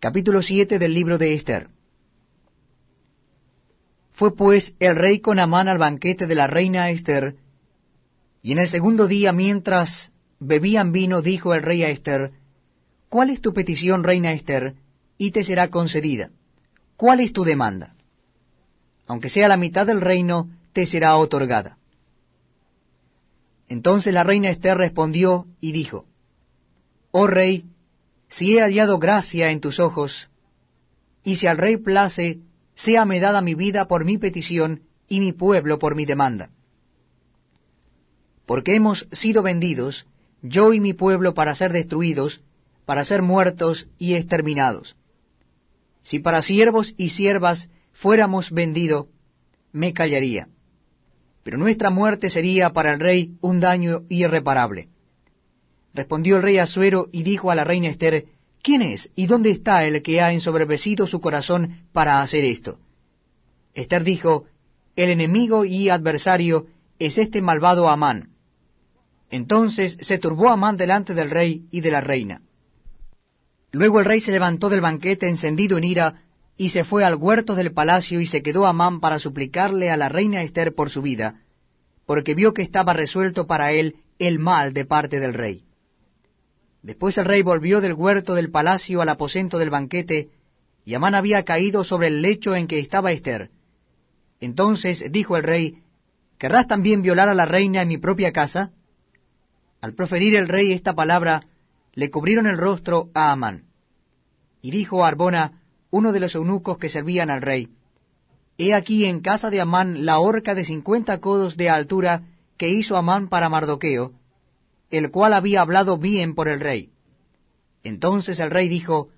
Capítulo 7 del libro de Esther. Fue pues el rey con Amán al banquete de la reina Esther, y en el segundo día, mientras bebían vino, dijo el rey a Esther, ¿Cuál es tu petición, reina Esther? Y te será concedida. ¿Cuál es tu demanda? Aunque sea la mitad del reino, te será otorgada. Entonces la reina Esther respondió y dijo, Oh rey, si he hallado gracia en tus ojos, y si al rey place, me dada mi vida por mi petición y mi pueblo por mi demanda. Porque hemos sido vendidos, yo y mi pueblo, para ser destruidos, para ser muertos y exterminados. Si para siervos y siervas fuéramos vendidos, me callaría. Pero nuestra muerte sería para el rey un daño irreparable. Respondió el rey Asuero y dijo a la reina Esther, ¿Quién es y dónde está el que ha ensoberbecido su corazón para hacer esto? Esther dijo, El enemigo y adversario es este malvado Amán. Entonces se turbó Amán delante del rey y de la reina. Luego el rey se levantó del banquete encendido en ira, y se fue al huerto del palacio y se quedó Amán para suplicarle a la reina Esther por su vida, porque vio que estaba resuelto para él el mal de parte del rey. Después el rey volvió del huerto del palacio al aposento del banquete, y Amán había caído sobre el lecho en que estaba Esther. Entonces dijo el rey, ¿Querrás también violar a la reina en mi propia casa? Al proferir el rey esta palabra, le cubrieron el rostro a Amán. Y dijo a Arbona, uno de los eunucos que servían al rey, He aquí en casa de Amán la horca de cincuenta codos de altura que hizo Amán para Mardoqueo, el cual había hablado bien por el rey. Entonces el rey dijo,